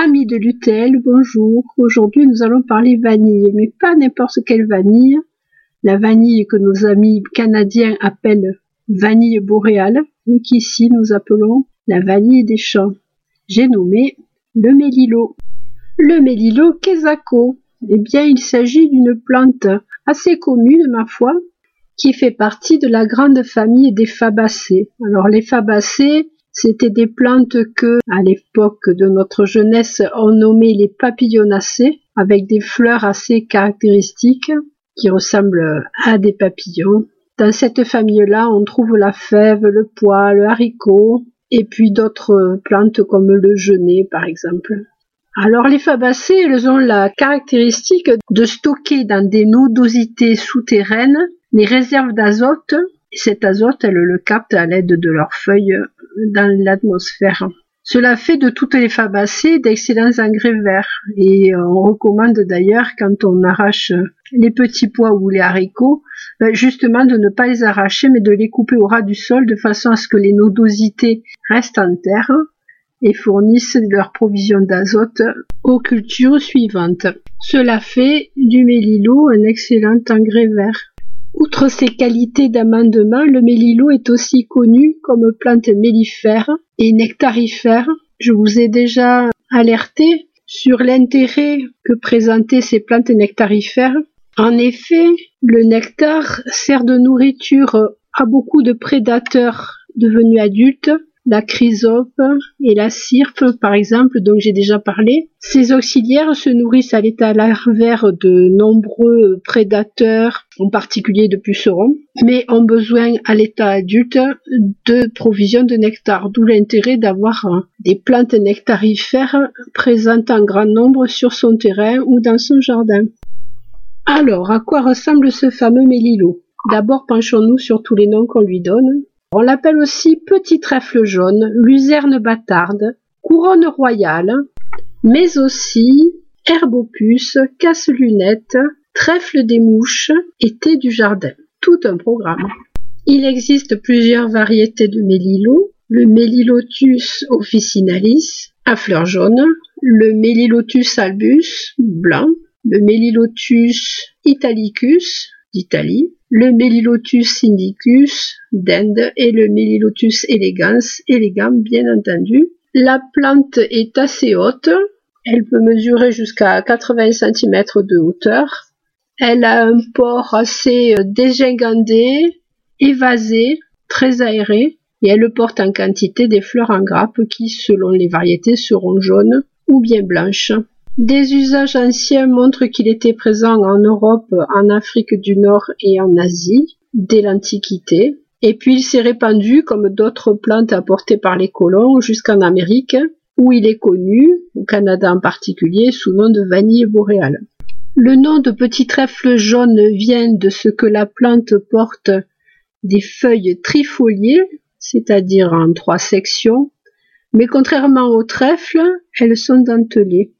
Amis de l'UTL, bonjour. Aujourd'hui, nous allons parler vanille, mais pas n'importe quelle vanille. La vanille que nos amis canadiens appellent vanille boréale, et qu'ici nous appelons la vanille des champs. J'ai nommé le mélilo. Le mélilo quesaco. Eh bien, il s'agit d'une plante assez commune, ma foi, qui fait partie de la grande famille des fabacées. Alors, les fabacées, c'était des plantes que, à l'époque de notre jeunesse, on nommait les papillonacées, avec des fleurs assez caractéristiques qui ressemblent à des papillons. Dans cette famille-là, on trouve la fève, le pois, le haricot, et puis d'autres plantes comme le genêt, par exemple. Alors les fabacées, elles ont la caractéristique de stocker dans des nodosités souterraines les réserves d'azote. Cet azote, elles le captent à l'aide de leurs feuilles dans l'atmosphère. Cela fait de toutes les fabacées d'excellents engrais verts et euh, on recommande d'ailleurs quand on arrache les petits pois ou les haricots, ben, justement de ne pas les arracher mais de les couper au ras du sol de façon à ce que les nodosités restent en terre et fournissent leur provision d'azote aux cultures suivantes. Cela fait du mélilo un excellent engrais vert. Outre ses qualités d'amendement, le mélilo est aussi connu comme plante mellifère et nectarifère. Je vous ai déjà alerté sur l'intérêt que présentaient ces plantes nectarifères. En effet, le nectar sert de nourriture à beaucoup de prédateurs devenus adultes la chrysope et la cirpe, par exemple, dont j'ai déjà parlé. Ces auxiliaires se nourrissent à l'état larvaire de nombreux prédateurs, en particulier de pucerons, mais ont besoin à l'état adulte de provisions de nectar, d'où l'intérêt d'avoir des plantes nectarifères présentes en grand nombre sur son terrain ou dans son jardin. Alors, à quoi ressemble ce fameux mélilo? D'abord, penchons-nous sur tous les noms qu'on lui donne. On l'appelle aussi petit trèfle jaune, luzerne bâtarde, couronne royale, mais aussi herbopus, casse-lunette, trèfle des mouches et thé du jardin. Tout un programme. Il existe plusieurs variétés de mélilo, le Mélilotus officinalis à fleurs jaunes, le Mélilotus albus blanc, le Mélilotus italicus d'Italie, le Melilotus indicus d'Inde et le Melilotus elegans, élégant bien entendu. La plante est assez haute, elle peut mesurer jusqu'à 80 cm de hauteur. Elle a un port assez euh, dégingandé, évasé, très aéré, et elle porte en quantité des fleurs en grappe qui, selon les variétés, seront jaunes ou bien blanches. Des usages anciens montrent qu'il était présent en Europe, en Afrique du Nord et en Asie dès l'Antiquité. Et puis il s'est répandu comme d'autres plantes apportées par les colons jusqu'en Amérique, où il est connu, au Canada en particulier, sous nom de vanille boréale. Le nom de petit trèfle jaune vient de ce que la plante porte des feuilles trifoliées, c'est-à-dire en trois sections, mais contrairement au trèfle, elles sont dentelées.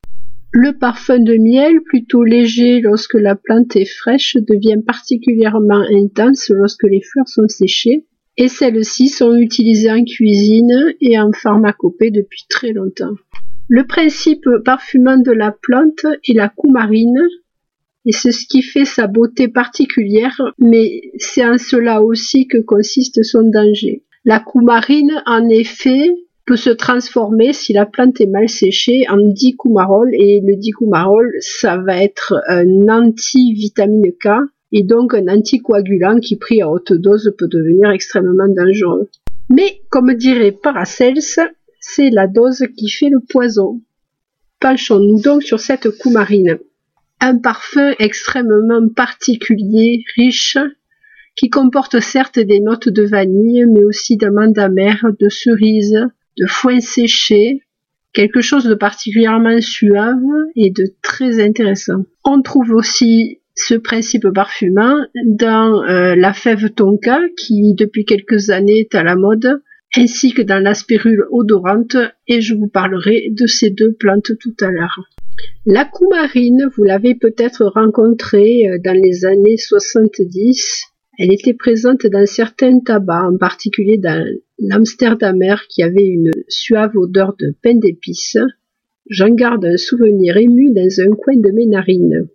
Le parfum de miel, plutôt léger lorsque la plante est fraîche, devient particulièrement intense lorsque les fleurs sont séchées, et celles-ci sont utilisées en cuisine et en pharmacopée depuis très longtemps. Le principe parfumant de la plante est la coumarine, et c'est ce qui fait sa beauté particulière, mais c'est en cela aussi que consiste son danger. La coumarine, en effet, peut se transformer si la plante est mal séchée en dicoumarol et le dicoumarol ça va être un anti-vitamine K et donc un anticoagulant qui pris à haute dose peut devenir extrêmement dangereux. Mais comme dirait Paracels, c'est la dose qui fait le poison. Penchons-nous donc sur cette coumarine. Un parfum extrêmement particulier, riche, qui comporte certes des notes de vanille, mais aussi d'amandes amères, de cerises, de foin séché, quelque chose de particulièrement suave et de très intéressant. On trouve aussi ce principe parfumant dans euh, la fève tonka qui depuis quelques années est à la mode, ainsi que dans la spirule odorante et je vous parlerai de ces deux plantes tout à l'heure. La coumarine, vous l'avez peut-être rencontrée euh, dans les années 70 elle était présente dans certains tabacs, en particulier dans l'Amsterdamer qui avait une suave odeur de pain d'épices, j'en garde un souvenir ému dans un coin de mes narines.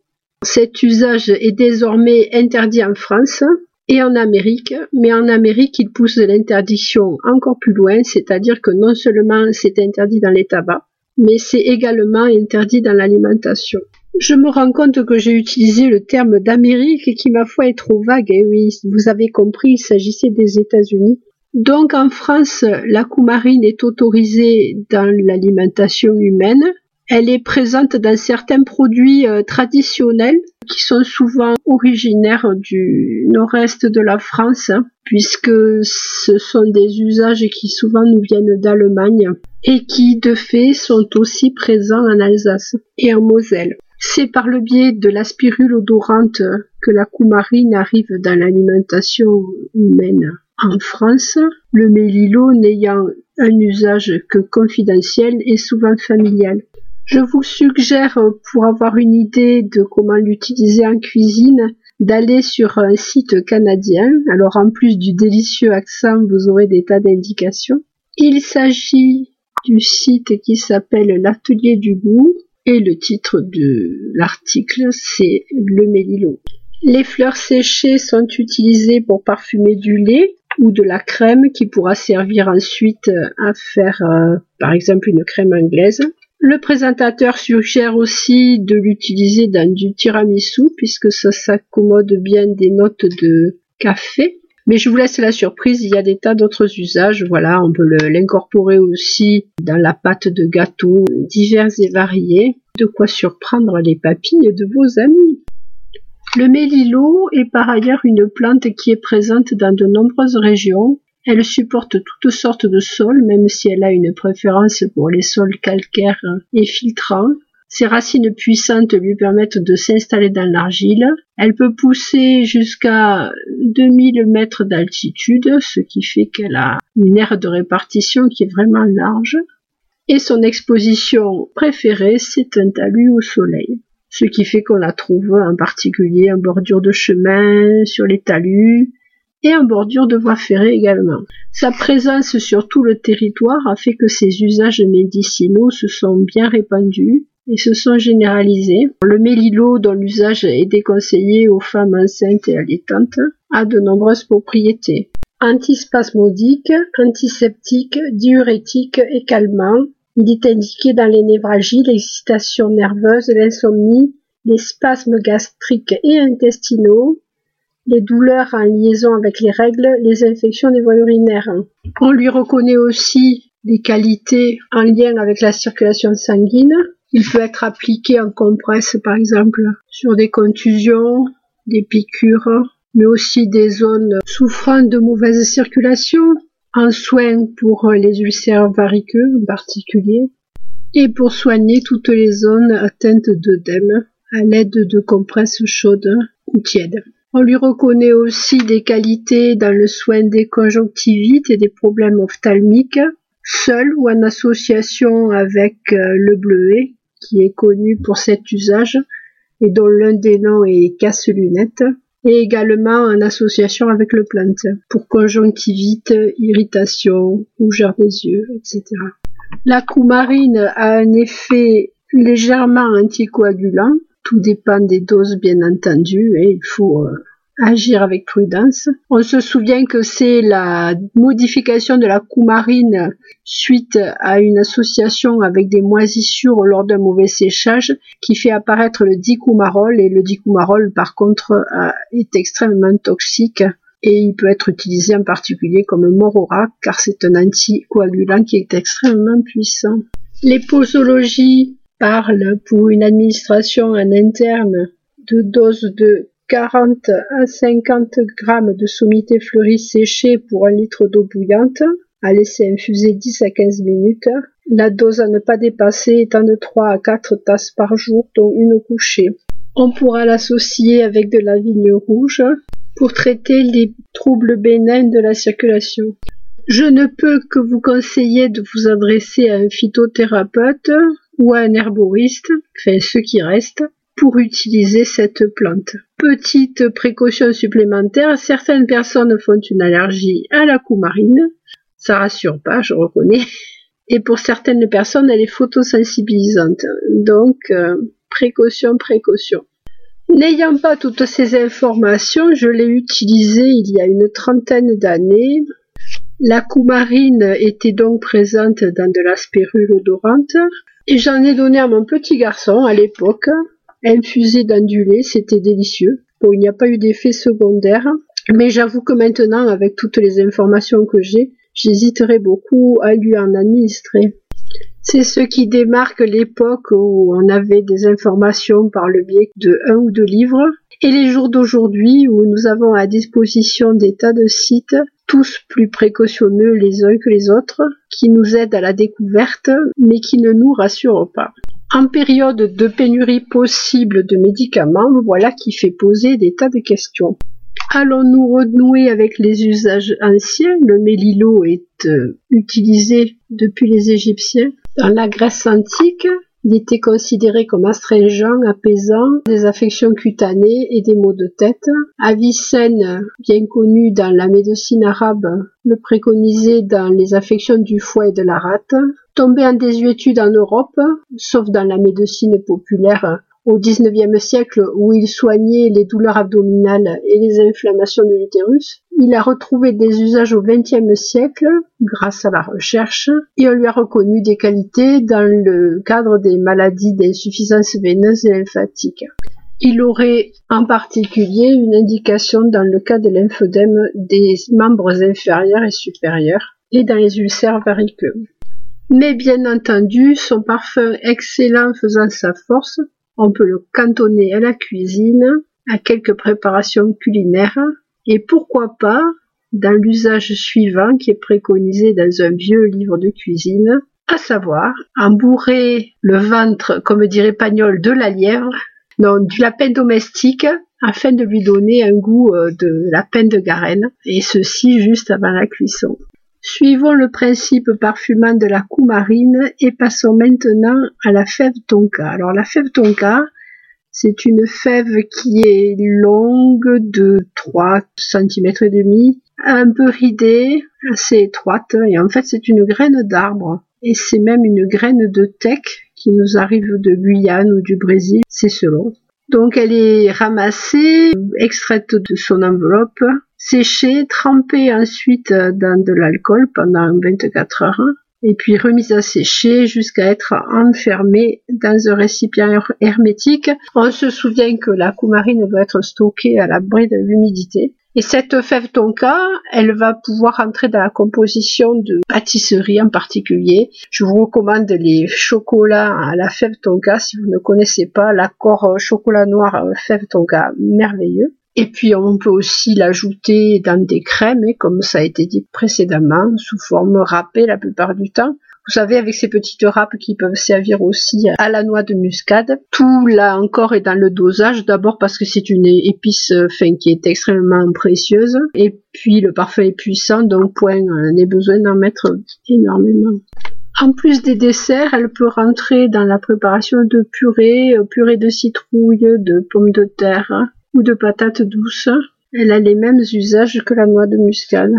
Cet usage est désormais interdit en France et en Amérique, mais en Amérique, il pousse l'interdiction encore plus loin, c'est-à-dire que non seulement c'est interdit dans les tabacs, mais c'est également interdit dans l'alimentation. Je me rends compte que j'ai utilisé le terme d'Amérique qui, ma foi, est trop vague. Et oui, vous avez compris, il s'agissait des États-Unis. Donc en France, la coumarine est autorisée dans l'alimentation humaine. Elle est présente dans certains produits euh, traditionnels qui sont souvent originaires du nord-est de la France, puisque ce sont des usages qui souvent nous viennent d'Allemagne et qui de fait sont aussi présents en Alsace et en Moselle. C'est par le biais de la spirule odorante que la coumarine arrive dans l'alimentation humaine. En France, le mélilo n'ayant un usage que confidentiel et souvent familial. Je vous suggère, pour avoir une idée de comment l'utiliser en cuisine, d'aller sur un site canadien. Alors en plus du délicieux accent, vous aurez des tas d'indications. Il s'agit du site qui s'appelle l'atelier du goût et le titre de l'article c'est le mélilo. Les fleurs séchées sont utilisées pour parfumer du lait ou de la crème qui pourra servir ensuite à faire euh, par exemple une crème anglaise. Le présentateur suggère aussi de l'utiliser dans du tiramisu puisque ça s'accommode bien des notes de café. Mais je vous laisse la surprise, il y a des tas d'autres usages. Voilà, on peut l'incorporer aussi dans la pâte de gâteau divers et variés. De quoi surprendre les papilles de vos amis. Le mélilo est par ailleurs une plante qui est présente dans de nombreuses régions. Elle supporte toutes sortes de sols, même si elle a une préférence pour les sols calcaires et filtrants. Ses racines puissantes lui permettent de s'installer dans l'argile. Elle peut pousser jusqu'à 2000 mètres d'altitude, ce qui fait qu'elle a une aire de répartition qui est vraiment large. Et son exposition préférée, c'est un talus au soleil. Ce qui fait qu'on la trouve en particulier en bordure de chemin, sur les talus, et en bordure de voies ferrées également. Sa présence sur tout le territoire a fait que ses usages médicinaux se sont bien répandus et se sont généralisés. Le mélilo, dont l'usage est déconseillé aux femmes enceintes et allaitantes, a de nombreuses propriétés. Antispasmodique, antiseptique, diurétique et calmant. Il est indiqué dans les névralgies, l'excitation nerveuse, l'insomnie, les spasmes gastriques et intestinaux, les douleurs en liaison avec les règles, les infections des voies urinaires. On lui reconnaît aussi des qualités en lien avec la circulation sanguine, il peut être appliqué en compresse, par exemple, sur des contusions, des piqûres, mais aussi des zones souffrant de mauvaise circulation, en soins pour les ulcères variqueux en particulier, et pour soigner toutes les zones atteintes d'œdème à l'aide de compresses chaudes ou tièdes. On lui reconnaît aussi des qualités dans le soin des conjonctivites et des problèmes ophtalmiques, seul ou en association avec le bleuet, qui est connu pour cet usage et dont l'un des noms est casse-lunettes, et également en association avec le plante pour conjonctivite, irritation, rougeur des yeux, etc. La coumarine a un effet légèrement anticoagulant, tout dépend des doses bien entendu, et il faut euh, agir avec prudence. On se souvient que c'est la modification de la coumarine suite à une association avec des moisissures lors d'un mauvais séchage qui fait apparaître le dicoumarol et le dicoumarol par contre euh, est extrêmement toxique et il peut être utilisé en particulier comme morora car c'est un anticoagulant qui est extrêmement puissant. Les posologies parlent pour une administration en interne de doses de 40 à 50 grammes de sommité fleurie séchée pour un litre d'eau bouillante, à laisser infuser 10 à 15 minutes. La dose à ne pas dépasser étant de 3 à 4 tasses par jour, dont une couchée. On pourra l'associer avec de la vigne rouge pour traiter les troubles bénins de la circulation. Je ne peux que vous conseiller de vous adresser à un phytothérapeute ou à un herboriste, enfin ceux qui restent, pour utiliser cette plante. Petite précaution supplémentaire, certaines personnes font une allergie à la coumarine. Ça rassure pas, je reconnais. Et pour certaines personnes, elle est photosensibilisante. Donc, euh, précaution, précaution. N'ayant pas toutes ces informations, je l'ai utilisée il y a une trentaine d'années. La coumarine était donc présente dans de la spérule odorante. Et j'en ai donné à mon petit garçon à l'époque, infusé dans c'était délicieux. Bon, il n'y a pas eu d'effet secondaire, mais j'avoue que maintenant, avec toutes les informations que j'ai, j'hésiterai beaucoup à lui en administrer. C'est ce qui démarque l'époque où on avait des informations par le biais de un ou deux livres et les jours d'aujourd'hui où nous avons à disposition des tas de sites, tous plus précautionneux les uns que les autres, qui nous aident à la découverte mais qui ne nous rassurent pas. En période de pénurie possible de médicaments, voilà qui fait poser des tas de questions. Allons-nous renouer avec les usages anciens? Le mélilo est euh, utilisé depuis les Égyptiens. Dans la Grèce antique, il était considéré comme astringent, apaisant des affections cutanées et des maux de tête. Avicenne, bien connu dans la médecine arabe, le préconisait dans les affections du foie et de la rate. Tombé en désuétude en Europe, sauf dans la médecine populaire au XIXe siècle où il soignait les douleurs abdominales et les inflammations de l'utérus. Il a retrouvé des usages au XXe siècle grâce à la recherche et on lui a reconnu des qualités dans le cadre des maladies d'insuffisance veineuse et lymphatique. Il aurait en particulier une indication dans le cas de lymphodème des membres inférieurs et supérieurs et dans les ulcères variqueux. Mais bien entendu, son parfum excellent faisant sa force, on peut le cantonner à la cuisine, à quelques préparations culinaires, et pourquoi pas dans l'usage suivant qui est préconisé dans un vieux livre de cuisine, à savoir embourrer le ventre, comme dirait Pagnol, de la lièvre, non, du lapin domestique, afin de lui donner un goût euh, de lapin de Garenne, et ceci juste avant la cuisson. Suivons le principe parfumant de la coumarine et passons maintenant à la fève tonka. Alors la fève tonka, c'est une fève qui est longue de 3 cm et demi, un peu ridée, assez étroite et en fait c'est une graine d'arbre et c'est même une graine de teck qui nous arrive de Guyane ou du Brésil, c'est selon. Donc elle est ramassée, extraite de son enveloppe, séchée, trempée ensuite dans de l'alcool pendant 24 heures, et puis remise à sécher jusqu'à être enfermée dans un récipient hermétique. On se souvient que la coumarine doit être stockée à l'abri de l'humidité. Et cette fève tonka, elle va pouvoir entrer dans la composition de pâtisseries en particulier. Je vous recommande les chocolats à la fève tonka si vous ne connaissez pas l'accord chocolat noir fève tonka merveilleux. Et puis on peut aussi l'ajouter dans des crèmes, hein, comme ça a été dit précédemment, sous forme râpée la plupart du temps. Vous savez, avec ces petites râpes qui peuvent servir aussi à la noix de muscade. Tout là encore est dans le dosage. D'abord parce que c'est une épice euh, fin qui est extrêmement précieuse. Et puis le parfum est puissant, donc point n'est besoin d'en mettre énormément. En plus des desserts, elle peut rentrer dans la préparation de purée, euh, purée de citrouille, de pommes de terre ou de patates douces. Elle a les mêmes usages que la noix de muscade.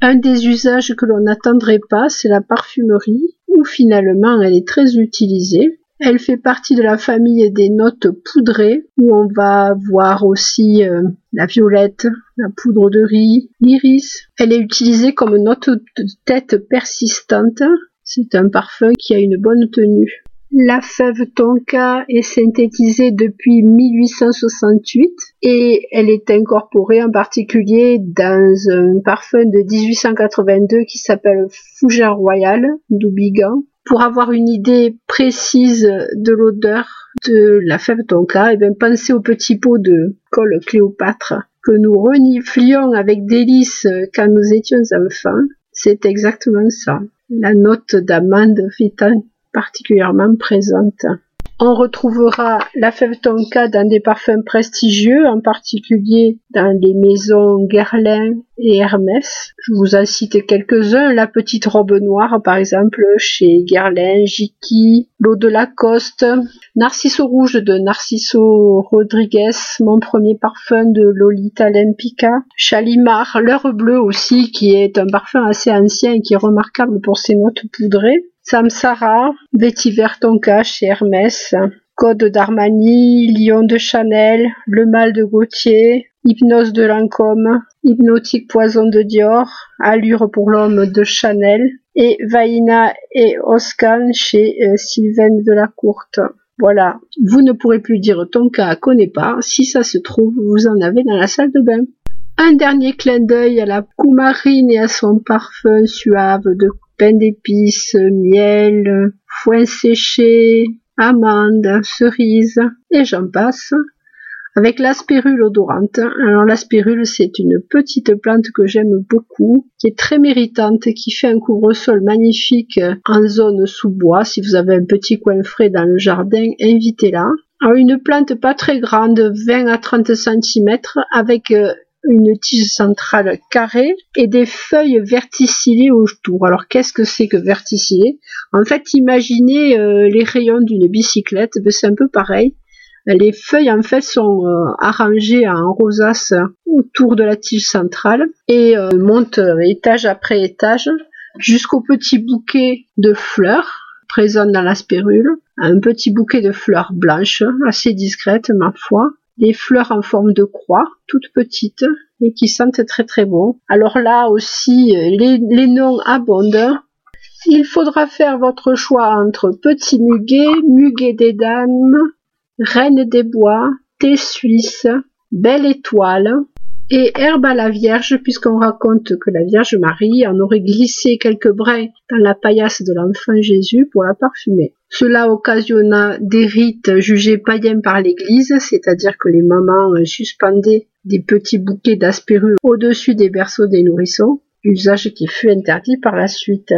Un des usages que l'on n'attendrait pas, c'est la parfumerie, où finalement elle est très utilisée. Elle fait partie de la famille des notes poudrées, où on va voir aussi euh, la violette, la poudre de riz, l'iris. Elle est utilisée comme note de tête persistante. C'est un parfum qui a une bonne tenue. La fève tonka est synthétisée depuis 1868 et elle est incorporée en particulier dans un parfum de 1882 qui s'appelle Fougère Royale d'Oubigan. Pour avoir une idée précise de l'odeur de la fève tonka, et eh bien pensez au petit pot de colle Cléopâtre que nous reniflions avec délice quand nous étions enfants. C'est exactement ça. La note d'amande fitant particulièrement présente. On retrouvera la fève tonka dans des parfums prestigieux, en particulier dans les maisons Guerlain et Hermès. Je vous en cite quelques-uns. La petite robe noire, par exemple, chez Guerlain, Jiki, l'eau de Lacoste, Narciso rouge de Narciso Rodriguez, mon premier parfum de Lolita Lempica, Chalimar, l'heure bleue aussi, qui est un parfum assez ancien et qui est remarquable pour ses notes poudrées. Samsara, Vétiver Tonka chez Hermès, Code d'Armani, Lion de Chanel, Le Mal de Gauthier, Hypnose de Lancôme, Hypnotique Poison de Dior, Allure pour l'homme de Chanel et Vaina et Oscan chez euh, Sylvain de la Courte. Voilà, vous ne pourrez plus dire Tonka connaît pas, si ça se trouve, vous en avez dans la salle de bain. Un dernier clin d'œil à la coumarine et à son parfum suave de pain d'épices, miel, foin séché, amandes, cerises, et j'en passe. Avec l'aspirule odorante. Alors l'aspirule, c'est une petite plante que j'aime beaucoup, qui est très méritante, qui fait un couvre-sol magnifique en zone sous bois. Si vous avez un petit coin frais dans le jardin, invitez-la. Alors une plante pas très grande, 20 à 30 cm, avec euh, une tige centrale carrée et des feuilles verticillées autour. Alors qu'est-ce que c'est que verticillé En fait, imaginez euh, les rayons d'une bicyclette, ben, c'est un peu pareil. Les feuilles en fait sont euh, arrangées en rosace autour de la tige centrale et euh, montent étage après étage jusqu'au petit bouquet de fleurs présent dans la spérule, un petit bouquet de fleurs blanches assez discrètes ma foi, des fleurs en forme de croix, toutes petites et qui sentent très très bon. Alors là aussi, les, les noms abondent. Il faudra faire votre choix entre petit muguet, muguet des dames, reine des bois, thé suisse, belle étoile, et herbe à la Vierge, puisqu'on raconte que la Vierge Marie en aurait glissé quelques brins dans la paillasse de l'enfant Jésus pour la parfumer. Cela occasionna des rites jugés païens par l'Église, c'est-à-dire que les mamans suspendaient des petits bouquets d'aspérule au-dessus des berceaux des nourrissons, usage qui fut interdit par la suite.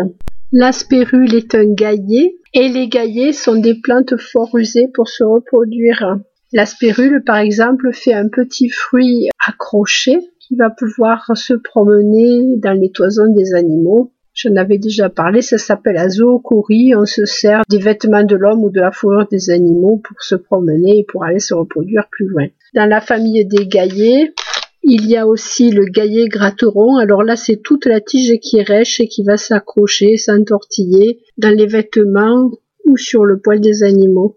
L'aspérule est un gaillet et les gaillets sont des plantes fort usées pour se reproduire. L'aspérule, par exemple, fait un petit fruit accroché qui va pouvoir se promener dans les toisons des animaux. J'en avais déjà parlé, ça s'appelle la zoocorie. On se sert des vêtements de l'homme ou de la fourrure des animaux pour se promener et pour aller se reproduire plus loin. Dans la famille des gaillets, il y a aussi le gaillet gratteron. Alors là, c'est toute la tige qui rêche et qui va s'accrocher, s'entortiller dans les vêtements ou sur le poil des animaux.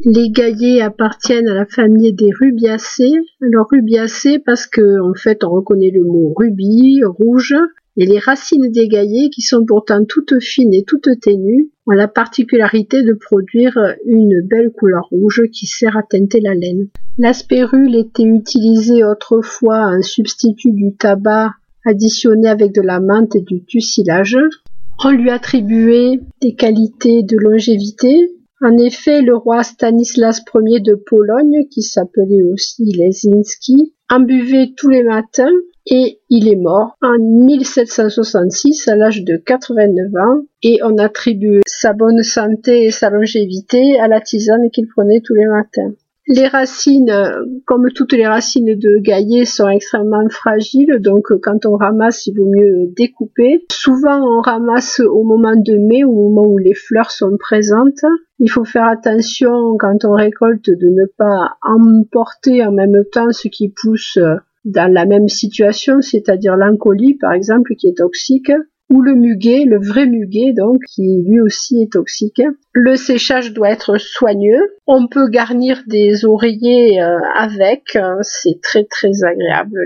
Les gaillets appartiennent à la famille des rubiacées. Alors rubiacées parce que en fait on reconnaît le mot rubis, rouge, et les racines des gaillets, qui sont pourtant toutes fines et toutes ténues, ont la particularité de produire une belle couleur rouge qui sert à teinter la laine. L'aspérule était utilisée autrefois en substitut du tabac additionné avec de la menthe et du tucilage. On lui attribuait des qualités de longévité, en effet, le roi Stanislas Ier de Pologne, qui s'appelait aussi Lesinski, en buvait tous les matins et il est mort en 1766 à l'âge de 89 ans et on attribue sa bonne santé et sa longévité à la tisane qu'il prenait tous les matins. Les racines, comme toutes les racines de gaillet, sont extrêmement fragiles, donc quand on ramasse, il vaut mieux découper. Souvent, on ramasse au moment de mai, au moment où les fleurs sont présentes. Il faut faire attention quand on récolte de ne pas emporter en même temps ce qui pousse dans la même situation, c'est-à-dire l'encolie par exemple qui est toxique ou le muguet, le vrai muguet donc, qui lui aussi est toxique. Le séchage doit être soigneux. On peut garnir des oreillers euh, avec, c'est très très agréable.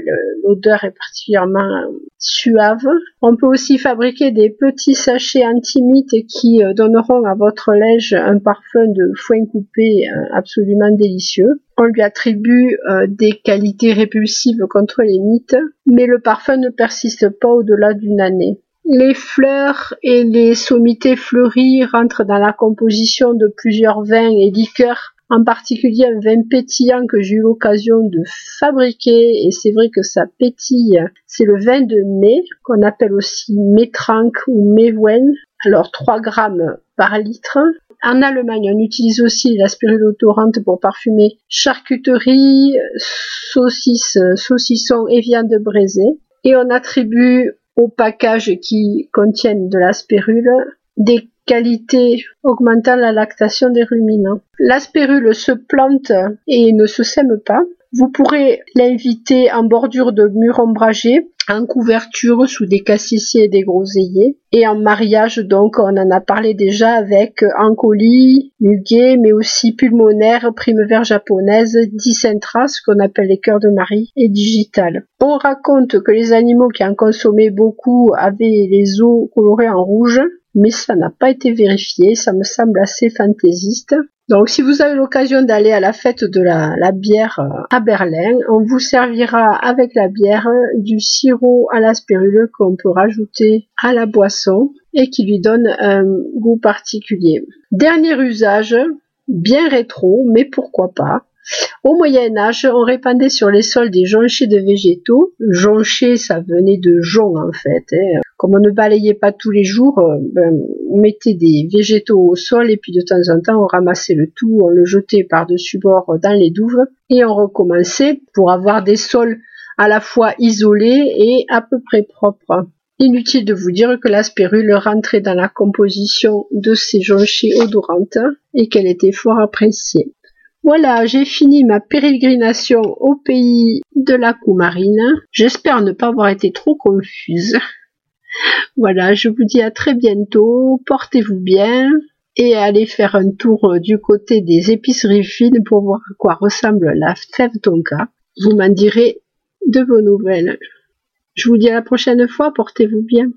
L'odeur est particulièrement suave. On peut aussi fabriquer des petits sachets antimites qui euh, donneront à votre linge un parfum de foin coupé euh, absolument délicieux. On lui attribue des qualités répulsives contre les mites, mais le parfum ne persiste pas au-delà d'une année. Les fleurs et les sommités fleuries rentrent dans la composition de plusieurs vins et liqueurs, en particulier un vin pétillant que j'ai eu l'occasion de fabriquer, et c'est vrai que ça pétille. C'est le vin de mai, qu'on appelle aussi métranque ou mévoine. Alors 3 grammes par litre. En Allemagne, on utilise aussi la spirulotorante pour parfumer charcuterie, saucisses, saucissons et viande braisée. Et on attribue aux packages qui contiennent de la spérule des qualités augmentant la lactation des ruminants. La spérule se plante et ne se sème pas. Vous pourrez l'inviter en bordure de murs ombragés en couverture sous des cassissiers et des groseilliers. Et en mariage, donc, on en a parlé déjà avec Ancoli, muguet, mais aussi pulmonaire, vert japonaise, dicentra, ce qu'on appelle les cœurs de Marie, et digital. On raconte que les animaux qui en consommaient beaucoup avaient les os colorés en rouge, mais ça n'a pas été vérifié, ça me semble assez fantaisiste. Donc si vous avez l'occasion d'aller à la fête de la, bière euh, à Berlin, on vous servira avec la bière du sirop à la spirule qu'on peut rajouter à la boisson et qui lui donne un goût particulier. Dernier usage, bien rétro, mais pourquoi pas. Au Moyen Âge, on répandait sur les sols des jonchés de végétaux. Jonchés, ça venait de jon en fait. Hein. Comme on ne balayait pas tous les jours, euh, ben, on mettait des végétaux au sol et puis de temps en temps on ramassait le tout, on le jetait par-dessus bord dans les douves et on recommençait pour avoir des sols à la fois isolés et à peu près propres. Inutile de vous dire que la spirule rentrait dans la composition de ces jonchés odorantes et qu'elle était fort appréciée. Voilà, j'ai fini ma pérégrination au pays de la Coumarine. J'espère ne pas avoir été trop confuse. Voilà, je vous dis à très bientôt, portez-vous bien et allez faire un tour du côté des épiceries fines pour voir à quoi ressemble la fève tonka. Vous m'en direz de vos nouvelles. Je vous dis à la prochaine fois, portez-vous bien.